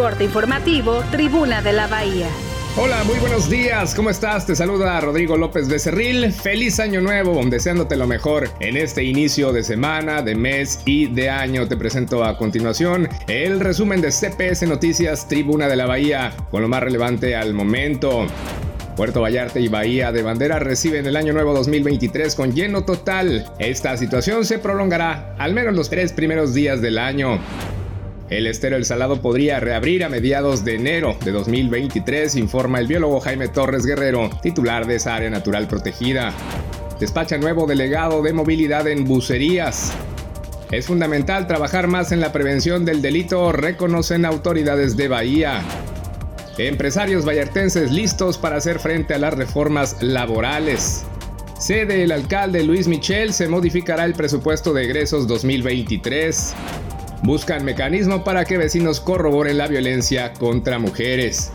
Corte informativo, Tribuna de la Bahía. Hola, muy buenos días, ¿cómo estás? Te saluda Rodrigo López Becerril. Feliz año nuevo, deseándote lo mejor en este inicio de semana, de mes y de año. Te presento a continuación el resumen de CPS Noticias Tribuna de la Bahía, con lo más relevante al momento. Puerto Vallarta y Bahía de Bandera reciben el año nuevo 2023 con lleno total. Esta situación se prolongará al menos los tres primeros días del año. El estero El Salado podría reabrir a mediados de enero de 2023, informa el biólogo Jaime Torres Guerrero, titular de esa área natural protegida. Despacha nuevo delegado de movilidad en bucerías. Es fundamental trabajar más en la prevención del delito, reconocen autoridades de Bahía. Empresarios vallartenses listos para hacer frente a las reformas laborales. Sede el alcalde Luis Michel se modificará el presupuesto de egresos 2023 buscan mecanismo para que vecinos corroboren la violencia contra mujeres.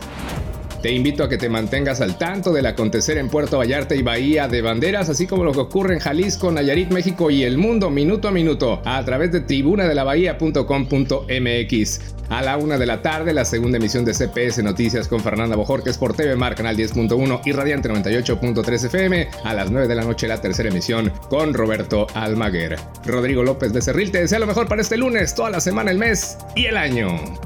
Te invito a que te mantengas al tanto del acontecer en Puerto Vallarta y Bahía de Banderas, así como lo que ocurre en Jalisco, Nayarit, México y el mundo minuto a minuto a través de tribunadelabahía.com.mx. A la una de la tarde, la segunda emisión de CPS Noticias con Fernanda Bojorques por TV Mar, Canal 10.1 y Radiante 98.3 FM. A las 9 de la noche, la tercera emisión con Roberto Almaguer. Rodrigo López de Cerril te desea lo mejor para este lunes, toda la semana, el mes y el año.